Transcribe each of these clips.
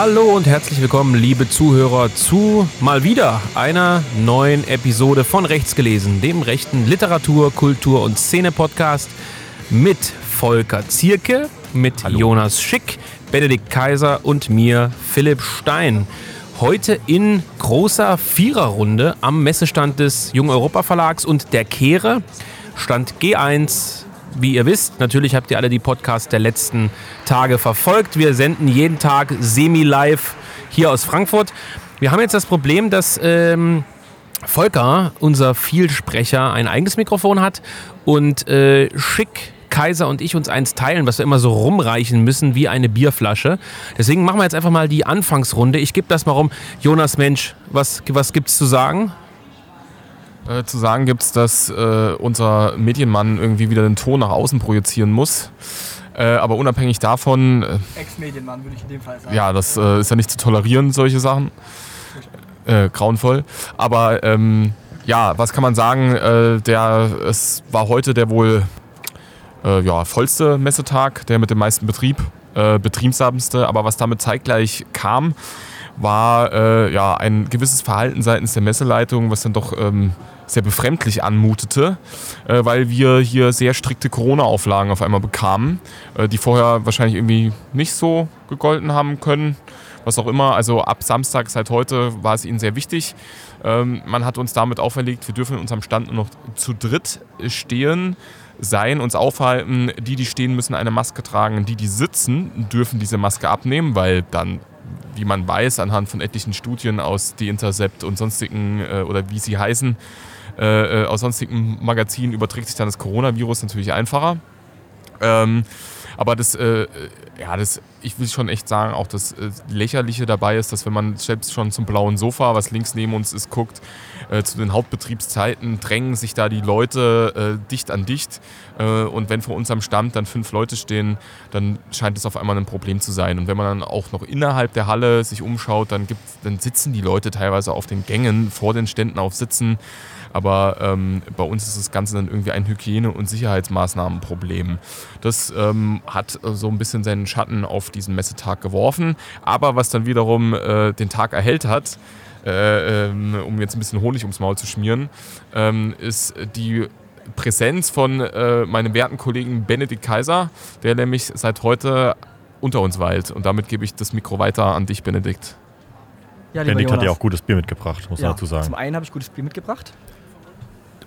Hallo und herzlich willkommen, liebe Zuhörer, zu mal wieder einer neuen Episode von Rechts gelesen, dem rechten Literatur, Kultur und Szene-Podcast mit Volker Zierke, mit Hallo. Jonas Schick, Benedikt Kaiser und mir, Philipp Stein. Heute in großer Viererrunde am Messestand des Jung Europa Verlags und der Kehre. Stand G1 wie ihr wisst, natürlich habt ihr alle die Podcasts der letzten Tage verfolgt. Wir senden jeden Tag semi-live hier aus Frankfurt. Wir haben jetzt das Problem, dass ähm, Volker, unser Vielsprecher, ein eigenes Mikrofon hat und äh, Schick Kaiser und ich uns eins teilen, was wir immer so rumreichen müssen wie eine Bierflasche. Deswegen machen wir jetzt einfach mal die Anfangsrunde. Ich gebe das mal rum. Jonas Mensch, was, was es zu sagen? Äh, zu sagen gibt es, dass äh, unser Medienmann irgendwie wieder den Ton nach außen projizieren muss. Äh, aber unabhängig davon. Äh, Ex-Medienmann würde ich in dem Fall sagen. Ja, das äh, ist ja nicht zu tolerieren, solche Sachen. Äh, grauenvoll. Aber ähm, ja, was kann man sagen? der, es war heute der wohl ja, vollste Messetag, der mit dem meisten Betrieb, betriebsamste. Aber was damit zeitgleich kam, war ja ein gewisses Verhalten seitens der Messeleitung, was dann doch ähm, sehr befremdlich anmutete, äh, weil wir hier sehr strikte Corona-Auflagen auf einmal bekamen, äh, die vorher wahrscheinlich irgendwie nicht so gegolten haben können. Was auch immer, also ab Samstag seit heute war es ihnen sehr wichtig. Ähm, man hat uns damit auferlegt, wir dürfen in unserem Stand nur noch zu dritt stehen sein, uns aufhalten. Die, die stehen, müssen eine Maske tragen. Die, die sitzen, dürfen diese Maske abnehmen, weil dann, wie man weiß, anhand von etlichen Studien aus The Intercept und sonstigen äh, oder wie sie heißen, äh, äh, aus sonstigen Magazinen überträgt sich dann das Coronavirus natürlich einfacher. Ähm, aber das, äh, ja, das, ich will schon echt sagen, auch das äh, Lächerliche dabei ist, dass wenn man selbst schon zum blauen Sofa, was links neben uns ist, guckt, äh, zu den Hauptbetriebszeiten drängen sich da die Leute äh, dicht an dicht. Äh, und wenn vor unserem Stand dann fünf Leute stehen, dann scheint es auf einmal ein Problem zu sein. Und wenn man dann auch noch innerhalb der Halle sich umschaut, dann, gibt, dann sitzen die Leute teilweise auf den Gängen vor den Ständen auf Sitzen. Aber ähm, bei uns ist das Ganze dann irgendwie ein Hygiene- und Sicherheitsmaßnahmenproblem. Das ähm, hat äh, so ein bisschen seinen Schatten auf diesen Messetag geworfen. Aber was dann wiederum äh, den Tag erhellt hat, äh, ähm, um jetzt ein bisschen Honig ums Maul zu schmieren, ähm, ist die Präsenz von äh, meinem werten Kollegen Benedikt Kaiser, der nämlich seit heute unter uns weilt. Und damit gebe ich das Mikro weiter an dich, Benedikt. Ja, Benedikt hat ja auch gutes Bier mitgebracht, muss ja, man dazu sagen. Zum einen habe ich gutes Bier mitgebracht.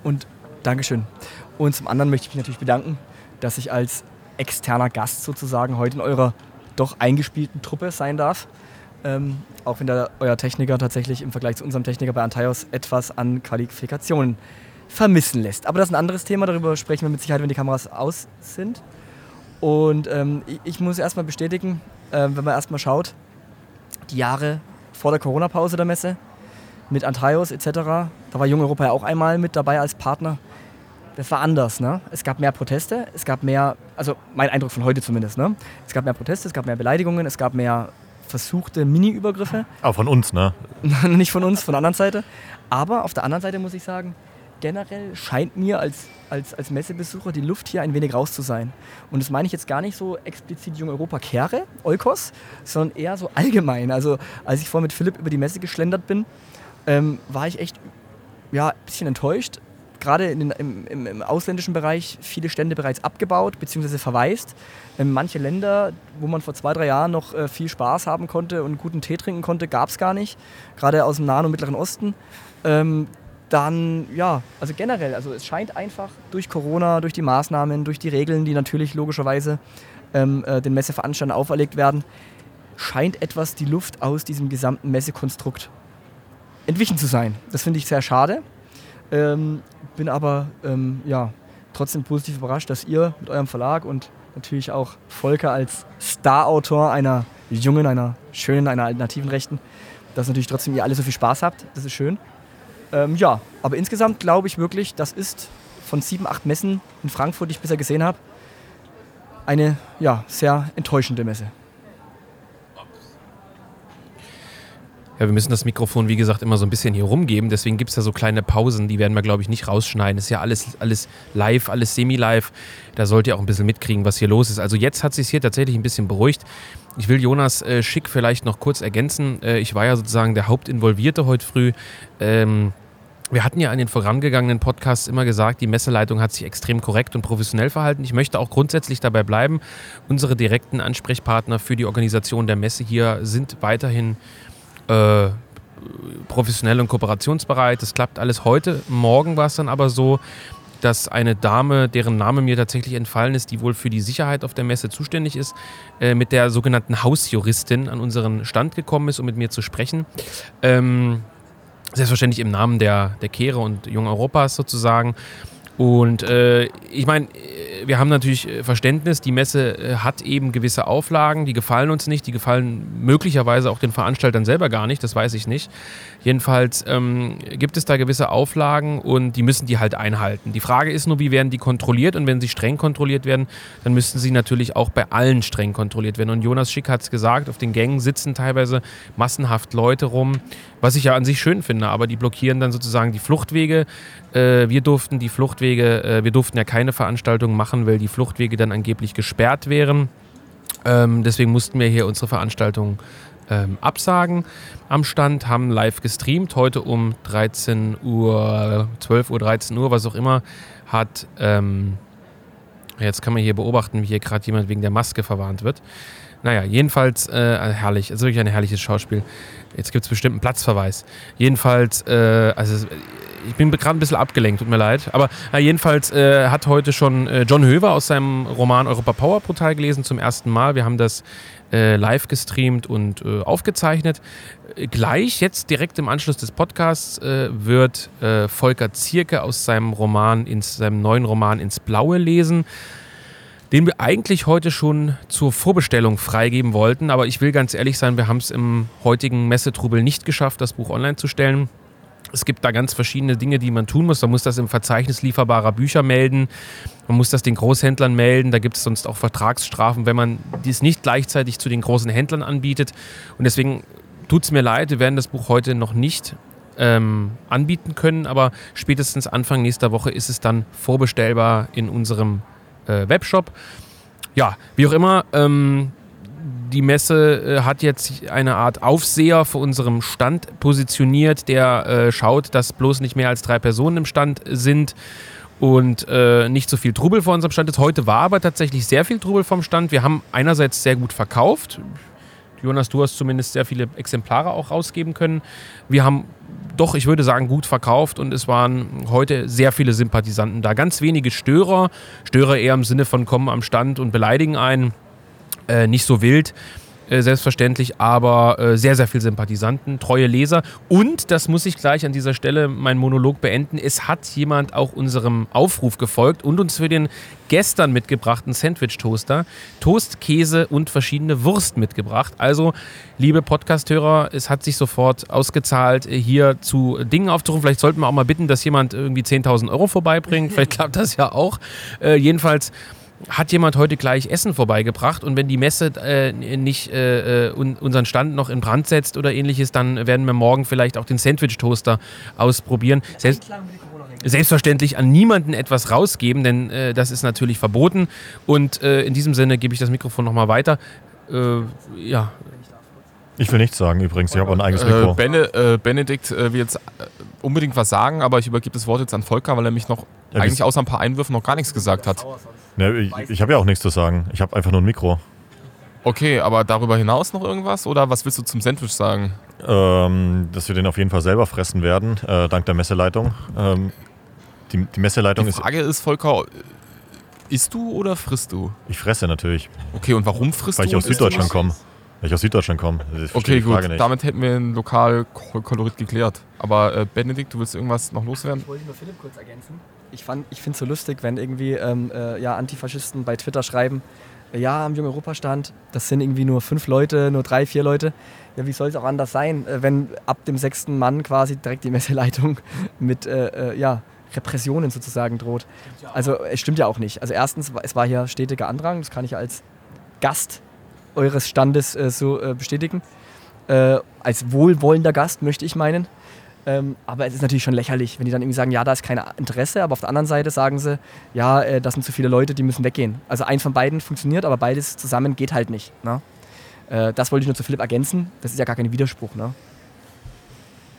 Und Dankeschön. Und zum anderen möchte ich mich natürlich bedanken, dass ich als externer Gast sozusagen heute in eurer doch eingespielten Truppe sein darf. Ähm, auch wenn da euer Techniker tatsächlich im Vergleich zu unserem Techniker bei Antaios etwas an Qualifikationen vermissen lässt. Aber das ist ein anderes Thema, darüber sprechen wir mit Sicherheit, wenn die Kameras aus sind. Und ähm, ich, ich, muss erstmal bestätigen, äh, wenn man erstmal schaut, die Jahre vor der Corona-Pause der Messe, mit Antaios etc. Da war Jung Europa ja auch einmal mit dabei als Partner. Das war anders. Ne? Es gab mehr Proteste, es gab mehr, also mein Eindruck von heute zumindest, ne? es gab mehr Proteste, es gab mehr Beleidigungen, es gab mehr versuchte Mini-Übergriffe. Aber von uns, ne? Nicht von uns, von der anderen Seite. Aber auf der anderen Seite muss ich sagen, generell scheint mir als, als, als Messebesucher die Luft hier ein wenig raus zu sein. Und das meine ich jetzt gar nicht so explizit Jung Europa Kehre, Eukos, sondern eher so allgemein. Also als ich vorher mit Philipp über die Messe geschlendert bin, ähm, war ich echt ja, ein bisschen enttäuscht. Gerade in den, im, im, im, ausländischen Bereich viele Stände bereits abgebaut bzw. verwaist. Ähm, manche Länder, wo man vor zwei, drei Jahren noch äh, viel Spaß haben konnte und guten Tee trinken konnte, gab es gar nicht. Gerade aus dem Nahen und Mittleren Osten. Ähm, dann, ja, also generell, also es scheint einfach durch Corona, durch die Maßnahmen, durch die Regeln, die natürlich logischerweise ähm, äh, den Messeveranstaltern auferlegt werden, scheint etwas die Luft aus diesem gesamten Messekonstrukt entwichen zu sein. Das finde ich sehr schade. Ähm, bin aber ähm, ja, trotzdem positiv überrascht, dass ihr mit eurem Verlag und natürlich auch Volker als Star-Autor einer jungen, einer schönen, einer alternativen Rechten, dass natürlich trotzdem ihr alle so viel Spaß habt. Das ist schön. Ähm, ja, aber insgesamt glaube ich wirklich, das ist von sieben, acht Messen in Frankfurt, die ich bisher gesehen habe, eine ja, sehr enttäuschende Messe. Ja, wir müssen das Mikrofon, wie gesagt, immer so ein bisschen hier rumgeben. Deswegen gibt es da so kleine Pausen, die werden wir, glaube ich, nicht rausschneiden. Ist ja alles, alles live, alles semi-live. Da sollt ihr auch ein bisschen mitkriegen, was hier los ist. Also jetzt hat sich hier tatsächlich ein bisschen beruhigt. Ich will Jonas äh, Schick vielleicht noch kurz ergänzen. Äh, ich war ja sozusagen der Hauptinvolvierte heute früh. Ähm, wir hatten ja an den vorangegangenen Podcasts immer gesagt, die Messeleitung hat sich extrem korrekt und professionell verhalten. Ich möchte auch grundsätzlich dabei bleiben. Unsere direkten Ansprechpartner für die Organisation der Messe hier sind weiterhin äh, professionell und kooperationsbereit. Das klappt alles heute. Morgen war es dann aber so, dass eine Dame, deren Name mir tatsächlich entfallen ist, die wohl für die Sicherheit auf der Messe zuständig ist, äh, mit der sogenannten Hausjuristin an unseren Stand gekommen ist, um mit mir zu sprechen. Ähm, selbstverständlich im Namen der, der Kehre und Jung Europas sozusagen. Und äh, ich meine, wir haben natürlich äh, Verständnis, die Messe äh, hat eben gewisse Auflagen, die gefallen uns nicht, die gefallen möglicherweise auch den Veranstaltern selber gar nicht, das weiß ich nicht. Jedenfalls ähm, gibt es da gewisse Auflagen und die müssen die halt einhalten. Die Frage ist nur, wie werden die kontrolliert und wenn sie streng kontrolliert werden, dann müssten sie natürlich auch bei allen streng kontrolliert werden. Und Jonas Schick hat es gesagt, auf den Gängen sitzen teilweise massenhaft Leute rum, was ich ja an sich schön finde, aber die blockieren dann sozusagen die Fluchtwege. Äh, wir durften die Fluchtwege, äh, wir durften ja keine Veranstaltungen machen, weil die Fluchtwege dann angeblich gesperrt wären. Ähm, deswegen mussten wir hier unsere Veranstaltung ähm, absagen am Stand, haben live gestreamt. Heute um 13 Uhr, 12 Uhr, 13 Uhr, was auch immer, hat, ähm, jetzt kann man hier beobachten, wie hier gerade jemand wegen der Maske verwarnt wird. Naja, jedenfalls äh, herrlich, es ist wirklich ein herrliches Schauspiel. Jetzt gibt es bestimmt einen Platzverweis. Jedenfalls, äh, also ich bin gerade ein bisschen abgelenkt, tut mir leid. Aber äh, jedenfalls äh, hat heute schon äh, John Höver aus seinem Roman Europa Power Portal gelesen zum ersten Mal. Wir haben das äh, live gestreamt und äh, aufgezeichnet. Gleich, jetzt direkt im Anschluss des Podcasts, äh, wird Volker Zierke aus seinem Roman, ins, seinem neuen Roman ins Blaue lesen den wir eigentlich heute schon zur Vorbestellung freigeben wollten. Aber ich will ganz ehrlich sein, wir haben es im heutigen Messetrubel nicht geschafft, das Buch online zu stellen. Es gibt da ganz verschiedene Dinge, die man tun muss. Man muss das im Verzeichnis lieferbarer Bücher melden. Man muss das den Großhändlern melden. Da gibt es sonst auch Vertragsstrafen, wenn man dies nicht gleichzeitig zu den großen Händlern anbietet. Und deswegen tut es mir leid, wir werden das Buch heute noch nicht ähm, anbieten können, aber spätestens Anfang nächster Woche ist es dann vorbestellbar in unserem äh, Webshop. Ja, wie auch immer, ähm, die Messe äh, hat jetzt eine Art Aufseher vor unserem Stand positioniert, der äh, schaut, dass bloß nicht mehr als drei Personen im Stand sind und äh, nicht so viel Trubel vor unserem Stand ist. Heute war aber tatsächlich sehr viel Trubel vom Stand. Wir haben einerseits sehr gut verkauft. Jonas, du hast zumindest sehr viele Exemplare auch rausgeben können. Wir haben doch, ich würde sagen, gut verkauft und es waren heute sehr viele Sympathisanten da. Ganz wenige Störer. Störer eher im Sinne von kommen am Stand und beleidigen einen äh, nicht so wild. Äh, selbstverständlich, aber äh, sehr, sehr viele Sympathisanten, treue Leser. Und, das muss ich gleich an dieser Stelle meinen Monolog beenden, es hat jemand auch unserem Aufruf gefolgt und uns für den gestern mitgebrachten Sandwich-Toaster Toast, Käse und verschiedene Wurst mitgebracht. Also, liebe Podcasthörer, es hat sich sofort ausgezahlt, hier zu Dingen aufzurufen. Vielleicht sollten wir auch mal bitten, dass jemand irgendwie 10.000 Euro vorbeibringt. Vielleicht klappt das ja auch. Äh, jedenfalls hat jemand heute gleich Essen vorbeigebracht und wenn die Messe äh, nicht äh, äh unseren Stand noch in Brand setzt oder ähnliches, dann werden wir morgen vielleicht auch den Sandwich-Toaster ausprobieren. Selbst, selbstverständlich an niemanden etwas rausgeben, denn äh, das ist natürlich verboten. Und äh, in diesem Sinne gebe ich das Mikrofon nochmal weiter. Äh, ja. Ich will nichts sagen übrigens, ich habe auch ein eigenes Mikro. Bene, Benedikt will jetzt unbedingt was sagen, aber ich übergebe das Wort jetzt an Volker, weil er mich noch ja, eigentlich außer ein paar Einwürfen noch gar nichts gesagt hat. Ne, ich ich habe ja auch nichts zu sagen. Ich habe einfach nur ein Mikro. Okay, aber darüber hinaus noch irgendwas? Oder was willst du zum Sandwich sagen? Ähm, dass wir den auf jeden Fall selber fressen werden, äh, dank der Messeleitung. Ähm, die, die Messeleitung ist. Die Frage ist, ist, Volker, isst du oder frisst du? Ich fresse natürlich. Okay, und warum frisst Weil du? Weil ich aus Süddeutschland komme. Weil ich aus Süddeutschland komme. Okay, gut. Damit hätten wir ein Lokalkolorit geklärt. Aber äh, Benedikt, du willst irgendwas noch loswerden? Ich wollte nur Philipp kurz ergänzen ich, ich finde es so lustig, wenn irgendwie ähm, äh, ja, Antifaschisten bei Twitter schreiben, ja, am Jungen Europastand, das sind irgendwie nur fünf Leute, nur drei, vier Leute. Ja, wie soll es auch anders sein, äh, wenn ab dem sechsten Mann quasi direkt die Messeleitung mit äh, äh, ja, Repressionen sozusagen droht. Also es stimmt ja auch nicht. Also erstens, es war hier stetiger Andrang, das kann ich als Gast eures Standes äh, so äh, bestätigen. äh, als wohlwollender Gast, möchte ich meinen. Ähm, aber es ist natürlich schon lächerlich, wenn die dann irgendwie sagen, ja, da ist kein Interesse, aber auf der anderen Seite sagen sie, ja, äh, das sind zu viele Leute, die müssen weggehen. Also eins von beiden funktioniert, aber beides zusammen geht halt nicht. Ne? Äh, das wollte ich nur zu Philipp ergänzen. Das ist ja gar kein Widerspruch. Ne?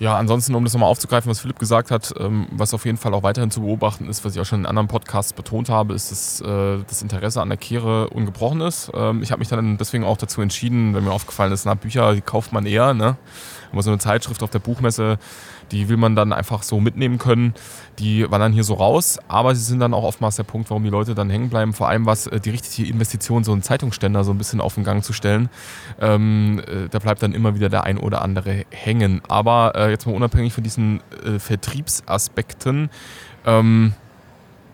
Ja, ansonsten, um das nochmal aufzugreifen, was Philipp gesagt hat, ähm, was auf jeden Fall auch weiterhin zu beobachten ist, was ich auch schon in anderen Podcasts betont habe, ist, dass äh, das Interesse an der Kehre ungebrochen ist. Ähm, ich habe mich dann deswegen auch dazu entschieden, wenn mir aufgefallen ist, na, Bücher, die kauft man eher, ne? Aber so eine Zeitschrift auf der Buchmesse, die will man dann einfach so mitnehmen können. Die wandern hier so raus, aber sie sind dann auch oftmals der Punkt, warum die Leute dann hängen bleiben. Vor allem was äh, die richtige Investition, so einen Zeitungsständer so ein bisschen auf den Gang zu stellen. Ähm, äh, da bleibt dann immer wieder der ein oder andere hängen. Aber äh, jetzt mal unabhängig von diesen äh, Vertriebsaspekten. Ähm,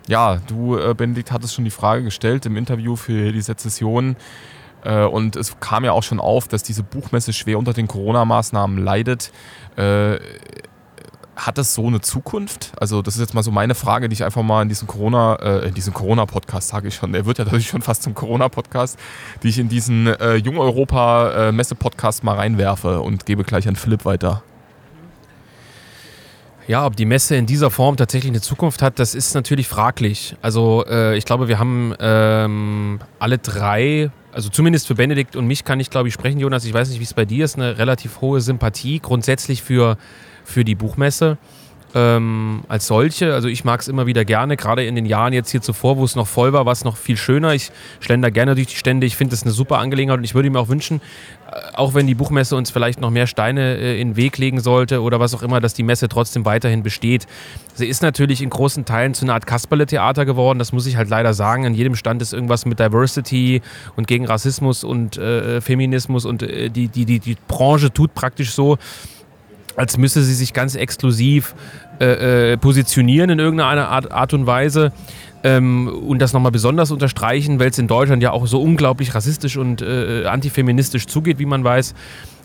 ja, du, äh, Benedikt, hattest schon die Frage gestellt im Interview für die Sezession. Äh, und es kam ja auch schon auf, dass diese Buchmesse schwer unter den Corona-Maßnahmen leidet. Äh, hat das so eine Zukunft? Also, das ist jetzt mal so meine Frage, die ich einfach mal in diesem Corona, äh, in diesem Corona-Podcast sage ich schon, der wird ja dadurch schon fast zum Corona-Podcast, die ich in diesen Jung Europa-Messe-Podcast mal reinwerfe und gebe gleich an Philipp weiter. Ja, ob die Messe in dieser Form tatsächlich eine Zukunft hat, das ist natürlich fraglich. Also äh, ich glaube, wir haben ähm, alle drei, also zumindest für Benedikt und mich kann ich, glaube ich, sprechen, Jonas. Ich weiß nicht, wie es bei dir ist, eine relativ hohe Sympathie grundsätzlich für, für die Buchmesse ähm, als solche. Also ich mag es immer wieder gerne, gerade in den Jahren jetzt hier zuvor, wo es noch voll war, war es noch viel schöner. Ich schlender gerne durch die Stände. Ich finde das eine super Angelegenheit und ich würde mir auch wünschen, äh, auch wenn die Buchmesse uns vielleicht noch mehr Steine äh, in den Weg legen sollte oder was auch immer, dass die Messe trotzdem weiterhin besteht. Sie ist natürlich in großen Teilen zu einer Art Kasperle-Theater geworden, das muss ich halt leider sagen. An jedem Stand ist irgendwas mit Diversity und gegen Rassismus und äh, Feminismus und äh, die, die, die, die Branche tut praktisch so, als müsse sie sich ganz exklusiv äh, äh, positionieren in irgendeiner Art, Art und Weise. Ähm, und das nochmal besonders unterstreichen, weil es in Deutschland ja auch so unglaublich rassistisch und äh, antifeministisch zugeht, wie man weiß.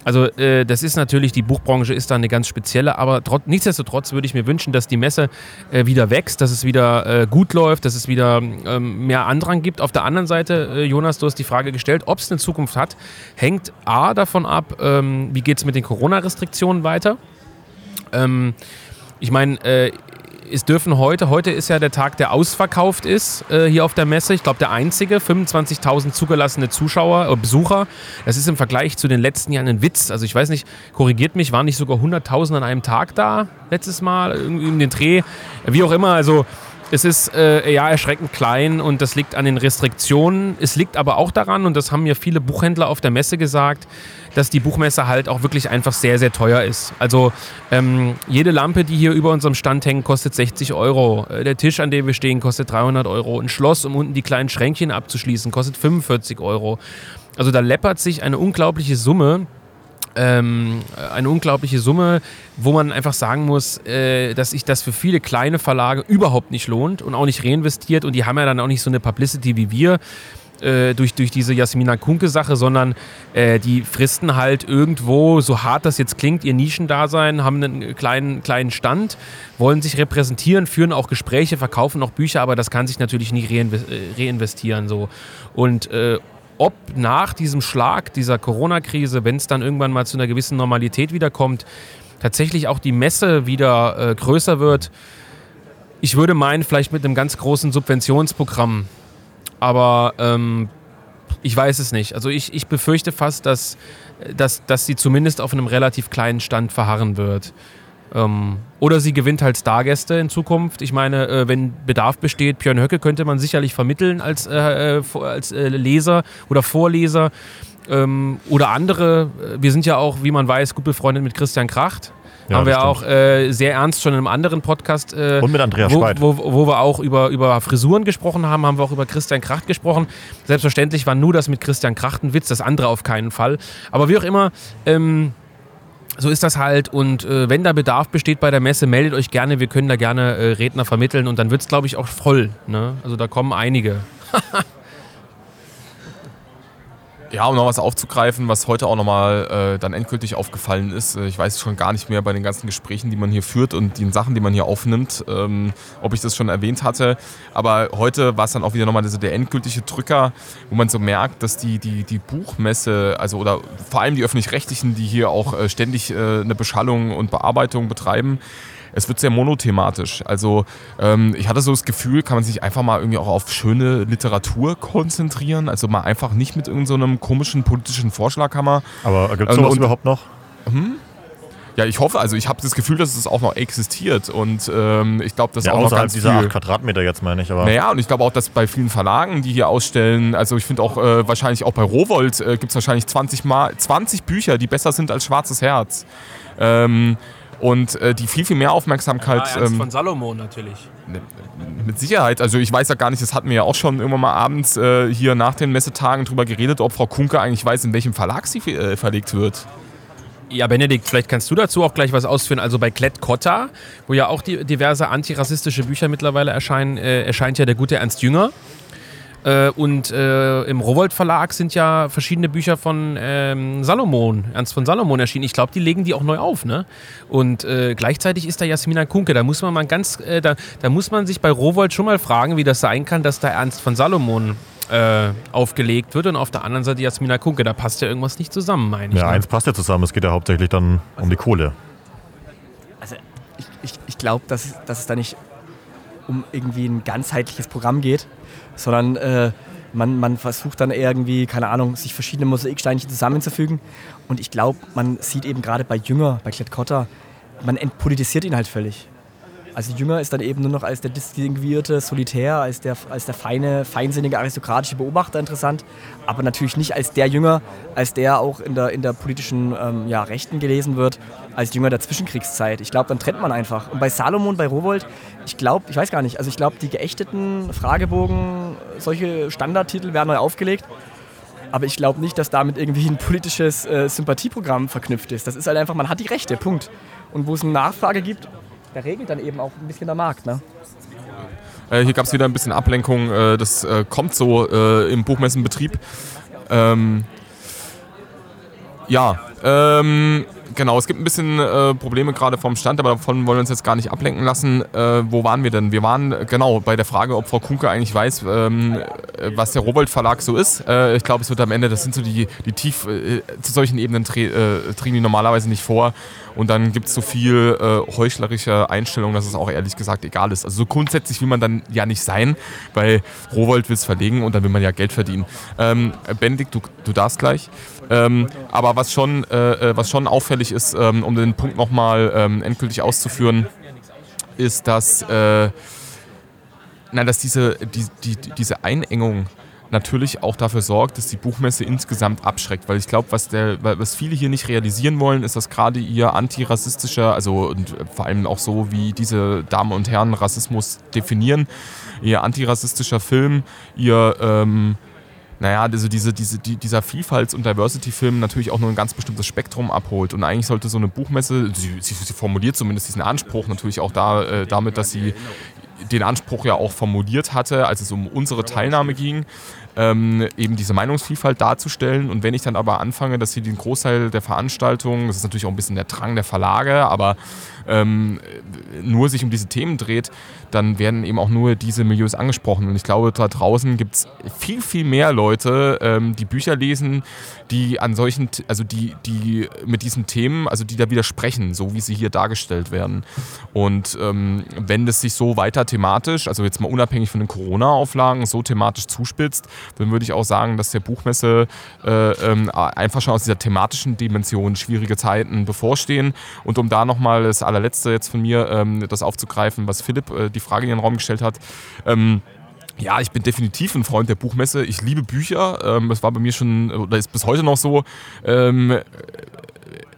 Also äh, das ist natürlich, die Buchbranche ist da eine ganz spezielle, aber trot, nichtsdestotrotz würde ich mir wünschen, dass die Messe äh, wieder wächst, dass es wieder äh, gut läuft, dass es wieder ähm, mehr Andrang gibt. Auf der anderen Seite, äh, Jonas, du hast die Frage gestellt, ob es eine Zukunft hat, hängt A davon ab, ähm, wie geht es mit den Corona-Restriktionen weiter. Ähm, ich meine, äh, es dürfen heute, heute ist ja der Tag, der ausverkauft ist äh, hier auf der Messe. Ich glaube, der einzige, 25.000 zugelassene Zuschauer, äh, Besucher. Das ist im Vergleich zu den letzten Jahren ein Witz. Also ich weiß nicht, korrigiert mich, waren nicht sogar 100.000 an einem Tag da letztes Mal, irgendwie in den Dreh, wie auch immer. Also es ist äh, ja erschreckend klein und das liegt an den Restriktionen. Es liegt aber auch daran, und das haben mir viele Buchhändler auf der Messe gesagt, dass die Buchmesse halt auch wirklich einfach sehr, sehr teuer ist. Also ähm, jede Lampe, die hier über unserem Stand hängt, kostet 60 Euro. Äh, der Tisch, an dem wir stehen, kostet 300 Euro. Ein Schloss, um unten die kleinen Schränkchen abzuschließen, kostet 45 Euro. Also da läppert sich eine unglaubliche Summe ähm, eine unglaubliche Summe, wo man einfach sagen muss, äh, dass sich das für viele kleine Verlage überhaupt nicht lohnt und auch nicht reinvestiert und die haben ja dann auch nicht so eine Publicity wie wir äh, durch, durch diese Jasmina Kunke-Sache, sondern äh, die fristen halt irgendwo, so hart das jetzt klingt, ihr Nischendasein, haben einen kleinen, kleinen Stand, wollen sich repräsentieren, führen auch Gespräche, verkaufen auch Bücher, aber das kann sich natürlich nicht äh, reinvestieren. So. Und äh, ob nach diesem Schlag dieser Corona-Krise, wenn es dann irgendwann mal zu einer gewissen Normalität wiederkommt, tatsächlich auch die Messe wieder äh, größer wird. Ich würde meinen, vielleicht mit einem ganz großen Subventionsprogramm. Aber ähm, ich weiß es nicht. Also ich, ich befürchte fast, dass, dass, dass sie zumindest auf einem relativ kleinen Stand verharren wird. Ähm, oder sie gewinnt halt Stargäste in Zukunft. Ich meine, äh, wenn Bedarf besteht, Björn Höcke könnte man sicherlich vermitteln als, äh, äh als äh, Leser oder Vorleser. Ähm, oder andere. Wir sind ja auch, wie man weiß, gut befreundet mit Christian Kracht. Ja, haben wir stimmt. auch äh, sehr ernst schon in einem anderen Podcast. Äh, und mit Andreas wo, Speit. Wo, wo, wir auch über, über Frisuren gesprochen haben, haben wir auch über Christian Kracht gesprochen. Selbstverständlich war nur das mit Christian Kracht ein Witz, das andere auf keinen Fall. Aber wie auch immer, ähm, so ist das halt. Und äh, wenn da Bedarf besteht bei der Messe, meldet euch gerne. Wir können da gerne äh, Redner vermitteln und dann wird es, glaube ich, auch voll. Ne? Also da kommen einige. Ja, um noch was aufzugreifen, was heute auch nochmal äh, dann endgültig aufgefallen ist. Äh, ich weiß schon gar nicht mehr bei den ganzen Gesprächen, die man hier führt und den Sachen, die man hier aufnimmt, ähm, ob ich das schon erwähnt hatte. Aber heute war es dann auch wieder nochmal der endgültige Drücker, wo man so merkt, dass die, die, die Buchmesse, also oder vor allem die öffentlich-rechtlichen, die hier auch äh, ständig äh, eine Beschallung und Bearbeitung betreiben, es wird sehr monothematisch. Also ähm, ich hatte so das Gefühl, kann man sich einfach mal irgendwie auch auf schöne Literatur konzentrieren. Also mal einfach nicht mit irgendeinem so komischen politischen Vorschlaghammer. Aber gibt es sowas überhaupt noch? Hm? Ja, ich hoffe, also ich habe das Gefühl, dass es auch noch existiert und ähm, ich glaube, dass ja, auch noch ganz dieser 8 Quadratmeter jetzt meine ich. Aber naja, und ich glaube auch, dass bei vielen Verlagen, die hier ausstellen, also ich finde auch äh, wahrscheinlich auch bei Rowold äh, gibt es wahrscheinlich 20, Mal, 20 Bücher, die besser sind als Schwarzes Herz. Ähm, und äh, die viel, viel mehr Aufmerksamkeit. Ja, ähm, von Salomon natürlich. Ne, mit Sicherheit. Also ich weiß ja gar nicht, das hatten wir ja auch schon irgendwann mal abends äh, hier nach den Messetagen drüber geredet, ob Frau Kunke eigentlich weiß, in welchem Verlag sie äh, verlegt wird. Ja, Benedikt, vielleicht kannst du dazu auch gleich was ausführen. Also bei Klett Cotta, wo ja auch die, diverse antirassistische Bücher mittlerweile erscheinen, äh, erscheint ja der gute Ernst Jünger. Äh, und äh, im Rowold Verlag sind ja verschiedene Bücher von ähm, Salomon, Ernst von Salomon erschienen. Ich glaube, die legen die auch neu auf, ne? Und äh, gleichzeitig ist da Jasmina Kunke. Da muss man mal ganz, äh, da, da muss man sich bei Rowold schon mal fragen, wie das sein kann, dass da Ernst von Salomon äh, aufgelegt wird und auf der anderen Seite Jasmina Kunke. Da passt ja irgendwas nicht zusammen, meine ich. Ja, ne? eins passt ja zusammen. Es geht ja hauptsächlich dann um die Kohle. Also ich, ich, ich glaube, dass, dass es da nicht um irgendwie ein ganzheitliches Programm geht, sondern äh, man, man versucht dann irgendwie, keine Ahnung, sich verschiedene Mosaiksteinchen zusammenzufügen. Und ich glaube, man sieht eben gerade bei Jünger, bei Klett-Cotta, man entpolitisiert ihn halt völlig. Also Jünger ist dann eben nur noch als der distinguierte Solitär, als der, als der feine, feinsinnige aristokratische Beobachter interessant, aber natürlich nicht als der Jünger, als der auch in der, in der politischen ähm, ja, Rechten gelesen wird, als Jünger der Zwischenkriegszeit. Ich glaube, dann trennt man einfach. Und bei Salomon, bei Rowold, ich glaube, ich weiß gar nicht, also ich glaube, die geächteten Fragebogen, solche Standardtitel werden neu aufgelegt. Aber ich glaube nicht, dass damit irgendwie ein politisches äh, Sympathieprogramm verknüpft ist. Das ist halt einfach, man hat die Rechte, Punkt. Und wo es eine Nachfrage gibt, da regelt dann eben auch ein bisschen der Markt. Ne? Äh, hier gab es wieder ein bisschen Ablenkung. Äh, das äh, kommt so äh, im Buchmessenbetrieb. Ähm, ja, ähm, genau, es gibt ein bisschen äh, Probleme gerade vom Stand, aber davon wollen wir uns jetzt gar nicht ablenken lassen. Äh, wo waren wir denn? Wir waren äh, genau bei der Frage, ob Frau Kunke eigentlich weiß, ähm, äh, was der Robold Verlag so ist. Äh, ich glaube, es wird am Ende, das sind so die, die tief, äh, zu solchen Ebenen treten die normalerweise nicht vor. Und dann gibt es so viel heuchlerische Einstellung, dass es auch ehrlich gesagt egal ist. Also so grundsätzlich will man dann ja nicht sein, weil Rowold will es verlegen und dann will man ja Geld verdienen. Ähm, Benedikt, du, du darfst gleich. Ähm, aber was schon, äh, was schon auffällig ist, ähm, um den Punkt nochmal ähm, endgültig auszuführen, ist, dass, äh, na, dass diese, die, die, diese Einengung natürlich auch dafür sorgt, dass die Buchmesse insgesamt abschreckt. Weil ich glaube, was, was viele hier nicht realisieren wollen, ist, dass gerade ihr antirassistischer, also und vor allem auch so, wie diese Damen und Herren Rassismus definieren, ihr antirassistischer Film, ihr ähm, naja, also diese, diese, die, dieser Vielfalts- und Diversity-Film natürlich auch nur ein ganz bestimmtes Spektrum abholt. Und eigentlich sollte so eine Buchmesse, sie, sie, sie formuliert zumindest diesen Anspruch natürlich auch da, äh, damit, dass sie den Anspruch ja auch formuliert hatte, als es um unsere Teilnahme ging, ähm, eben diese Meinungsvielfalt darzustellen. Und wenn ich dann aber anfange, dass hier den Großteil der Veranstaltungen, das ist natürlich auch ein bisschen der Drang der Verlage, aber ähm, nur sich um diese Themen dreht, dann werden eben auch nur diese Milieus angesprochen. Und ich glaube, da draußen gibt es viel, viel mehr Leute, ähm, die Bücher lesen, die an solchen, also die, die mit diesen Themen, also die da widersprechen, so wie sie hier dargestellt werden. Und ähm, wenn das sich so weiter thematisch, also jetzt mal unabhängig von den Corona-Auflagen, so thematisch zuspitzt, dann würde ich auch sagen, dass der Buchmesse äh, ähm, einfach schon aus dieser thematischen Dimension schwierige Zeiten bevorstehen. Und um da nochmal das allerletzte jetzt von mir, ähm, das aufzugreifen, was Philipp äh, die Frage in den Raum gestellt hat. Ähm, ja, ich bin definitiv ein Freund der Buchmesse. Ich liebe Bücher. Ähm, das war bei mir schon, oder ist bis heute noch so. Ähm,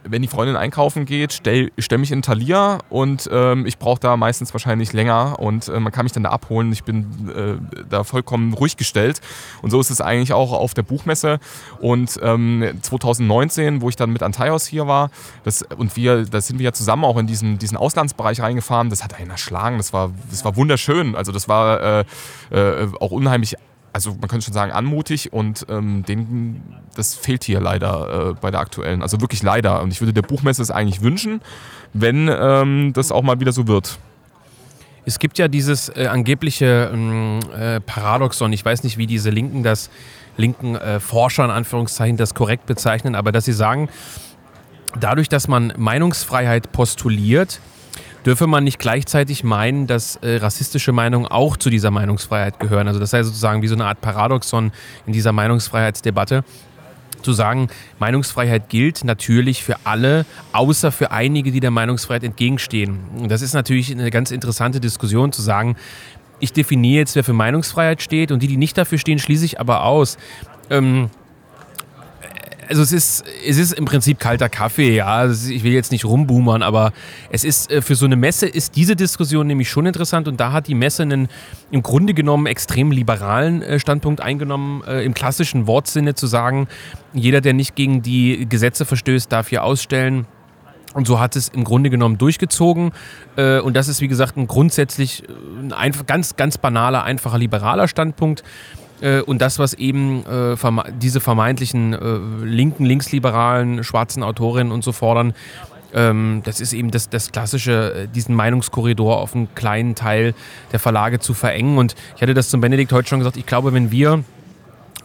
wenn die Freundin einkaufen geht, stelle stell mich in Thalia und ähm, ich brauche da meistens wahrscheinlich länger und äh, man kann mich dann da abholen. Ich bin äh, da vollkommen ruhig gestellt und so ist es eigentlich auch auf der Buchmesse. Und ähm, 2019, wo ich dann mit Antaios hier war, das, und wir, da sind wir ja zusammen auch in diesen, diesen Auslandsbereich reingefahren, das hat einen erschlagen, das war, das war wunderschön. Also das war äh, äh auch unheimlich also man könnte schon sagen, anmutig und ähm, den, das fehlt hier leider äh, bei der aktuellen. Also wirklich leider. Und ich würde der Buchmesse es eigentlich wünschen, wenn ähm, das auch mal wieder so wird. Es gibt ja dieses äh, angebliche ähm, äh, Paradoxon, ich weiß nicht, wie diese Linken das, linken äh, Forscher in Anführungszeichen das korrekt bezeichnen, aber dass sie sagen, dadurch, dass man Meinungsfreiheit postuliert, dürfe man nicht gleichzeitig meinen, dass äh, rassistische Meinungen auch zu dieser Meinungsfreiheit gehören. Also das sei sozusagen wie so eine Art Paradoxon in dieser Meinungsfreiheitsdebatte zu sagen, Meinungsfreiheit gilt natürlich für alle, außer für einige, die der Meinungsfreiheit entgegenstehen. Und das ist natürlich eine ganz interessante Diskussion zu sagen, ich definiere jetzt, wer für Meinungsfreiheit steht und die, die nicht dafür stehen, schließe ich aber aus. Ähm, also es ist, es ist im Prinzip kalter Kaffee, ja. Ich will jetzt nicht rumboomern, aber es ist äh, für so eine Messe ist diese Diskussion nämlich schon interessant und da hat die Messe einen im Grunde genommen extrem liberalen äh, Standpunkt eingenommen, äh, im klassischen Wortsinne zu sagen, jeder, der nicht gegen die Gesetze verstößt, darf hier ausstellen. Und so hat es im Grunde genommen durchgezogen. Und das ist, wie gesagt, ein grundsätzlich ein ganz, ganz banaler, einfacher, liberaler Standpunkt. Äh, und das, was eben äh, diese vermeintlichen äh, linken, linksliberalen, schwarzen Autorinnen und so fordern, ähm, das ist eben das, das klassische, äh, diesen Meinungskorridor auf einen kleinen Teil der Verlage zu verengen. Und ich hatte das zum Benedikt heute schon gesagt, ich glaube, wenn wir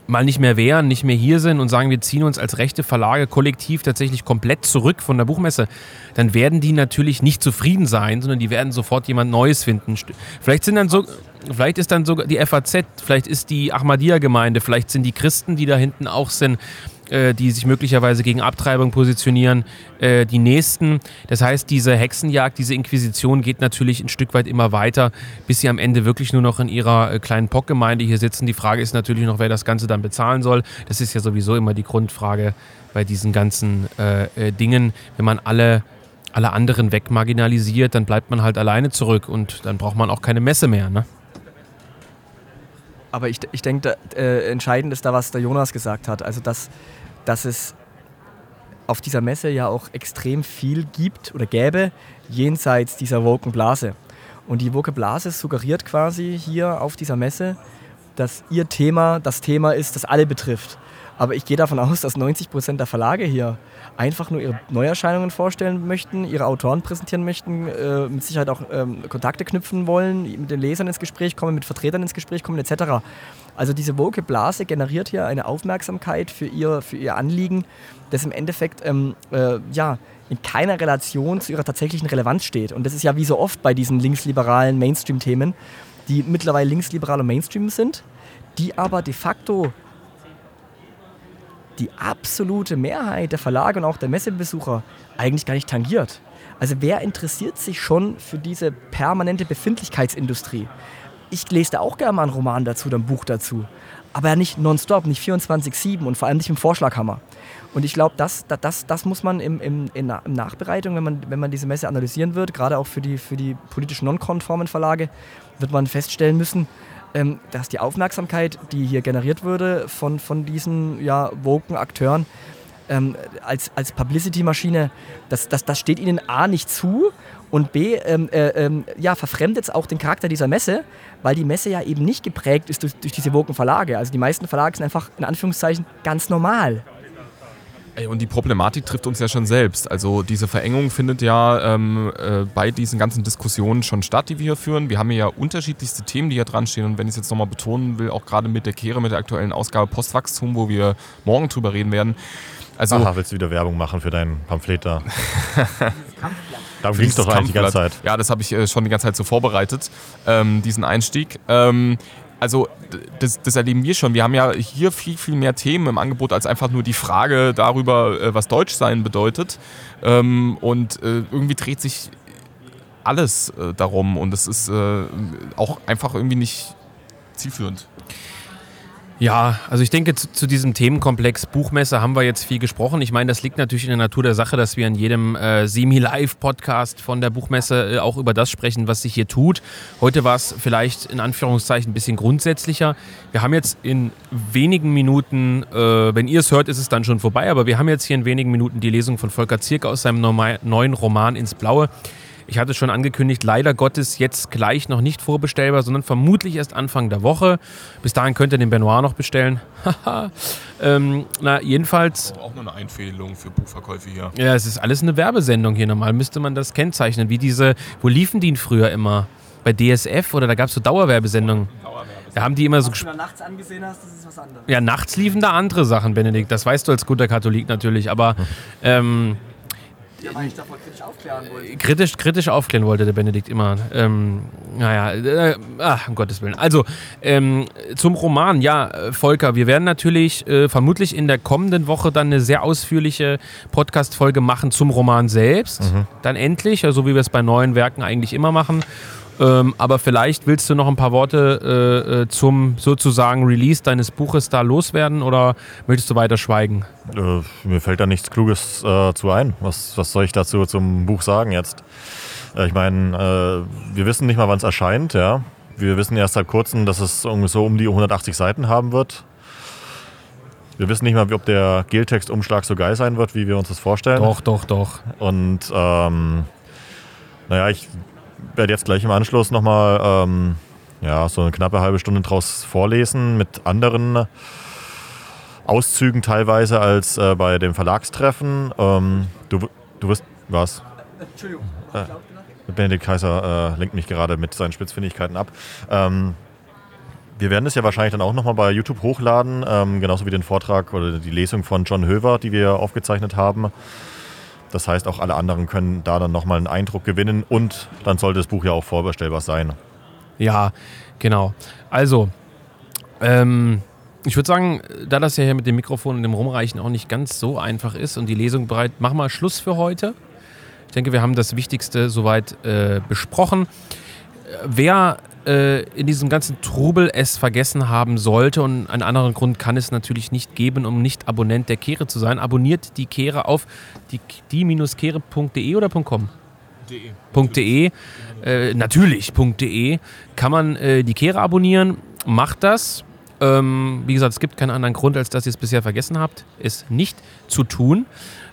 mal nicht mehr wären, nicht mehr hier sind und sagen, wir ziehen uns als rechte Verlage kollektiv tatsächlich komplett zurück von der Buchmesse, dann werden die natürlich nicht zufrieden sein, sondern die werden sofort jemand Neues finden. Vielleicht sind dann so, vielleicht ist dann sogar die FAZ, vielleicht ist die Ahmadiyya-Gemeinde, vielleicht sind die Christen, die da hinten auch sind, äh, die sich möglicherweise gegen Abtreibung positionieren, äh, die nächsten. Das heißt, diese Hexenjagd, diese Inquisition geht natürlich ein Stück weit immer weiter, bis sie am Ende wirklich nur noch in ihrer äh, kleinen Pockgemeinde hier sitzen. Die Frage ist natürlich noch, wer das Ganze dann bezahlen soll. Das ist ja sowieso immer die Grundfrage bei diesen ganzen äh, äh, Dingen. Wenn man alle alle anderen wegmarginalisiert, dann bleibt man halt alleine zurück und dann braucht man auch keine Messe mehr. Ne? Aber ich, ich denke, äh, entscheidend ist da, was der Jonas gesagt hat. Also, dass dass es auf dieser Messe ja auch extrem viel gibt oder gäbe jenseits dieser Woken Blase. Und die Woke Blase suggeriert quasi hier auf dieser Messe, dass ihr Thema das Thema ist, das alle betrifft. Aber ich gehe davon aus, dass 90 Prozent der Verlage hier einfach nur ihre Neuerscheinungen vorstellen möchten, ihre Autoren präsentieren möchten, äh, mit Sicherheit auch ähm, Kontakte knüpfen wollen, mit den Lesern ins Gespräch kommen, mit Vertretern ins Gespräch kommen, etc. Also diese woke Blase generiert hier eine Aufmerksamkeit für ihr, für ihr Anliegen, das im Endeffekt ähm, äh, ja, in keiner Relation zu ihrer tatsächlichen Relevanz steht. Und das ist ja wie so oft bei diesen linksliberalen Mainstream-Themen, die mittlerweile linksliberal und Mainstream sind, die aber de facto die absolute Mehrheit der Verlage und auch der Messebesucher eigentlich gar nicht tangiert. Also wer interessiert sich schon für diese permanente Befindlichkeitsindustrie? ich lese da auch gerne mal einen Roman dazu oder ein Buch dazu. Aber ja nicht nonstop, nicht 24-7 und vor allem nicht im Vorschlaghammer. Und ich glaube, das, das, das muss man im, im, in Nachbereitung, wenn man, wenn man diese Messe analysieren wird, gerade auch für die, für die politisch nonkonformen Verlage, wird man feststellen müssen, ähm, dass die Aufmerksamkeit, die hier generiert würde von, von diesen ja, woken Akteuren, ähm, als, als Publicity-Maschine, das, das, das steht ihnen A nicht zu und B, ähm, äh, ähm, ja, verfremdet es auch den Charakter dieser Messe, weil die Messe ja eben nicht geprägt ist durch, durch diese woken Verlage. Also die meisten Verlage sind einfach in Anführungszeichen ganz normal. Ey, und die Problematik trifft uns ja schon selbst. Also diese Verengung findet ja ähm, äh, bei diesen ganzen Diskussionen schon statt, die wir hier führen. Wir haben ja unterschiedlichste Themen, die hier dran stehen. Und wenn ich es jetzt nochmal betonen will, auch gerade mit der Kehre, mit der aktuellen Ausgabe Postwachstum, wo wir morgen drüber reden werden, also, Aha, willst du wieder Werbung machen für dein Pamphlet da? Darum ging es doch eigentlich die ganze Zeit. Ja, das habe ich äh, schon die ganze Zeit so vorbereitet, ähm, diesen Einstieg. Ähm, also das, das, erleben wir schon. Wir haben ja hier viel, viel mehr Themen im Angebot als einfach nur die Frage darüber, äh, was Deutsch sein bedeutet. Ähm, und äh, irgendwie dreht sich alles äh, darum und es ist auch einfach irgendwie nicht zielführend. Ja, also ich denke, zu, zu, diesem Themenkomplex Buchmesse haben wir jetzt viel gesprochen. Ich meine, das liegt natürlich in der Natur der Sache, dass wir in jedem äh, Semi-Live-Podcast von der Buchmesse äh, auch über das sprechen, was sich hier tut. Heute war es vielleicht in Anführungszeichen ein bisschen grundsätzlicher. Wir haben jetzt in wenigen Minuten, äh, wenn ihr es hört, ist es dann schon vorbei, aber wir haben jetzt hier in wenigen Minuten die Lesung von Volker Zierke aus seinem neuen Roman Ins Blaue. Ich hatte schon angekündigt, leider Gottes jetzt gleich noch nicht vorbestellbar, sondern vermutlich erst Anfang der Woche. Bis dahin könnt ihr den Benoit noch bestellen. ähm, na, jedenfalls. Auch nur eine Einfädelung für Buchverkäufe hier. Ja, es ist alles eine Werbesendung hier. Normal müsste man das kennzeichnen. Wie diese, wo liefen die früher immer? Bei DSF oder da gab es so Dauerwerbesendungen? Dauerwerbesendung. Da haben die immer so. Da nachts angesehen hast, das ist was anderes. Ja, nachts liefen da andere Sachen, Benedikt. Das weißt du als guter Katholik natürlich. Aber. Ähm, ja, weil ich davon kritisch aufklären wollte. Kritisch, kritisch aufklären wollte der Benedikt immer. Ähm, naja, äh, ach, um Gottes Willen. Also, ähm, zum Roman. Ja, äh, Volker, wir werden natürlich äh, vermutlich in der kommenden Woche dann eine sehr ausführliche Podcast-Folge machen zum Roman selbst. Mhm. Dann endlich, also wie wir es bei neuen Werken eigentlich immer machen. Ähm, aber vielleicht willst du noch ein paar Worte äh, äh, zum sozusagen Release deines Buches da loswerden oder möchtest du weiter schweigen? Äh, mir fällt da nichts Kluges äh, zu ein. Was, was soll ich dazu zum Buch sagen jetzt? Äh, ich meine, äh, wir wissen nicht mal, wann es erscheint. Ja? Wir wissen erst seit kurzem, dass es so um die 180 Seiten haben wird. Wir wissen nicht mal, ob der Geltext-Umschlag so geil sein wird, wie wir uns das vorstellen. Doch, doch, doch. Und ähm, naja, ich werde jetzt gleich im Anschluss nochmal ähm, ja, so eine knappe halbe Stunde draus vorlesen mit anderen Auszügen teilweise als äh, bei dem Verlagstreffen. Ähm, du, du wirst was? Entschuldigung. Äh, Benedikt Kaiser äh, lenkt mich gerade mit seinen Spitzfindigkeiten ab. Ähm, wir werden es ja wahrscheinlich dann auch nochmal bei YouTube hochladen, ähm, genauso wie den Vortrag oder die Lesung von John Höver, die wir aufgezeichnet haben. Das heißt, auch alle anderen können da dann nochmal einen Eindruck gewinnen und dann sollte das Buch ja auch vorbestellbar sein. Ja, genau. Also, ähm, ich würde sagen, da das ja hier mit dem Mikrofon und dem Rumreichen auch nicht ganz so einfach ist und die Lesung bereit, machen wir Schluss für heute. Ich denke, wir haben das Wichtigste soweit äh, besprochen. Wer äh, in diesem ganzen Trubel es vergessen haben sollte und einen anderen Grund kann es natürlich nicht geben, um nicht Abonnent der Kehre zu sein, abonniert die Kehre auf die-kehre.de oder .com? .de. .de. Äh, natürlich, .de kann man äh, die Kehre abonnieren. Macht das. Ähm, wie gesagt, es gibt keinen anderen Grund, als dass ihr es bisher vergessen habt, es nicht zu tun.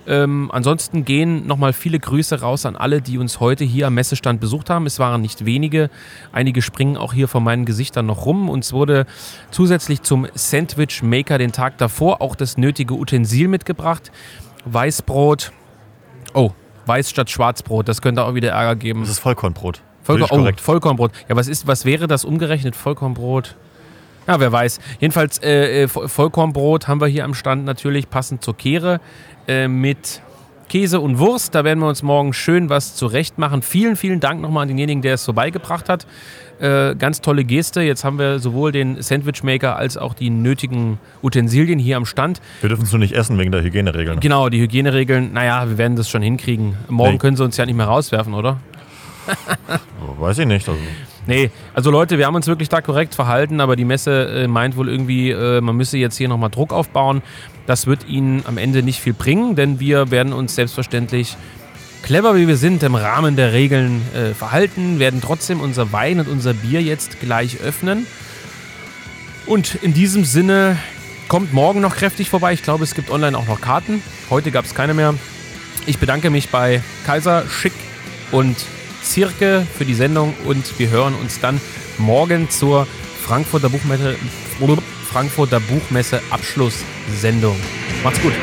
Ähm, ansonsten gehen nochmal viele Grüße raus an alle, die uns heute hier am Messestand besucht haben. Es waren nicht wenige. Einige springen auch hier vor meinen Gesichtern noch rum. Uns wurde zusätzlich zum Sandwich Maker den Tag davor auch das nötige Utensil mitgebracht. Weißbrot. Oh, Weiß statt Schwarzbrot. Das könnte auch wieder Ärger geben. Das ist Vollkornbrot. Vollkorn, oh, Vollkornbrot. Ja, was, ist, was wäre das umgerechnet? Vollkornbrot? Ja, wer weiß. Jedenfalls äh, äh Vollkornbrot haben wir hier am Stand natürlich passend zur Kehre. Äh, mit Käse und Wurst. Da werden wir uns morgen schön was zurecht machen. Vielen, vielen Dank nochmal an denjenigen, der es vorbeigebracht hat. Äh, ganz tolle Geste. Jetzt haben wir sowohl den Sandwichmaker als auch die nötigen Utensilien hier am Stand. Wir dürfen es nur nicht essen wegen der Hygieneregeln. Genau, die Hygieneregeln, naja, wir werden das schon hinkriegen. Morgen nee. können sie uns ja nicht mehr rauswerfen, oder? Weiß ich nicht. Also. Nee, also Leute, wir haben uns wirklich da korrekt verhalten, aber die Messe äh, meint wohl irgendwie, äh, man müsse jetzt hier nochmal Druck aufbauen. Das wird Ihnen am Ende nicht viel bringen, denn wir werden uns selbstverständlich clever wie wir sind im Rahmen der Regeln äh, verhalten, werden trotzdem unser Wein und unser Bier jetzt gleich öffnen. Und in diesem Sinne kommt morgen noch kräftig vorbei. Ich glaube, es gibt online auch noch Karten. Heute gab es keine mehr. Ich bedanke mich bei Kaiser, Schick und Zirke für die Sendung und wir hören uns dann morgen zur Frankfurter Buchmesse, Frankfurter Buchmesse Abschlusssendung. Macht's gut.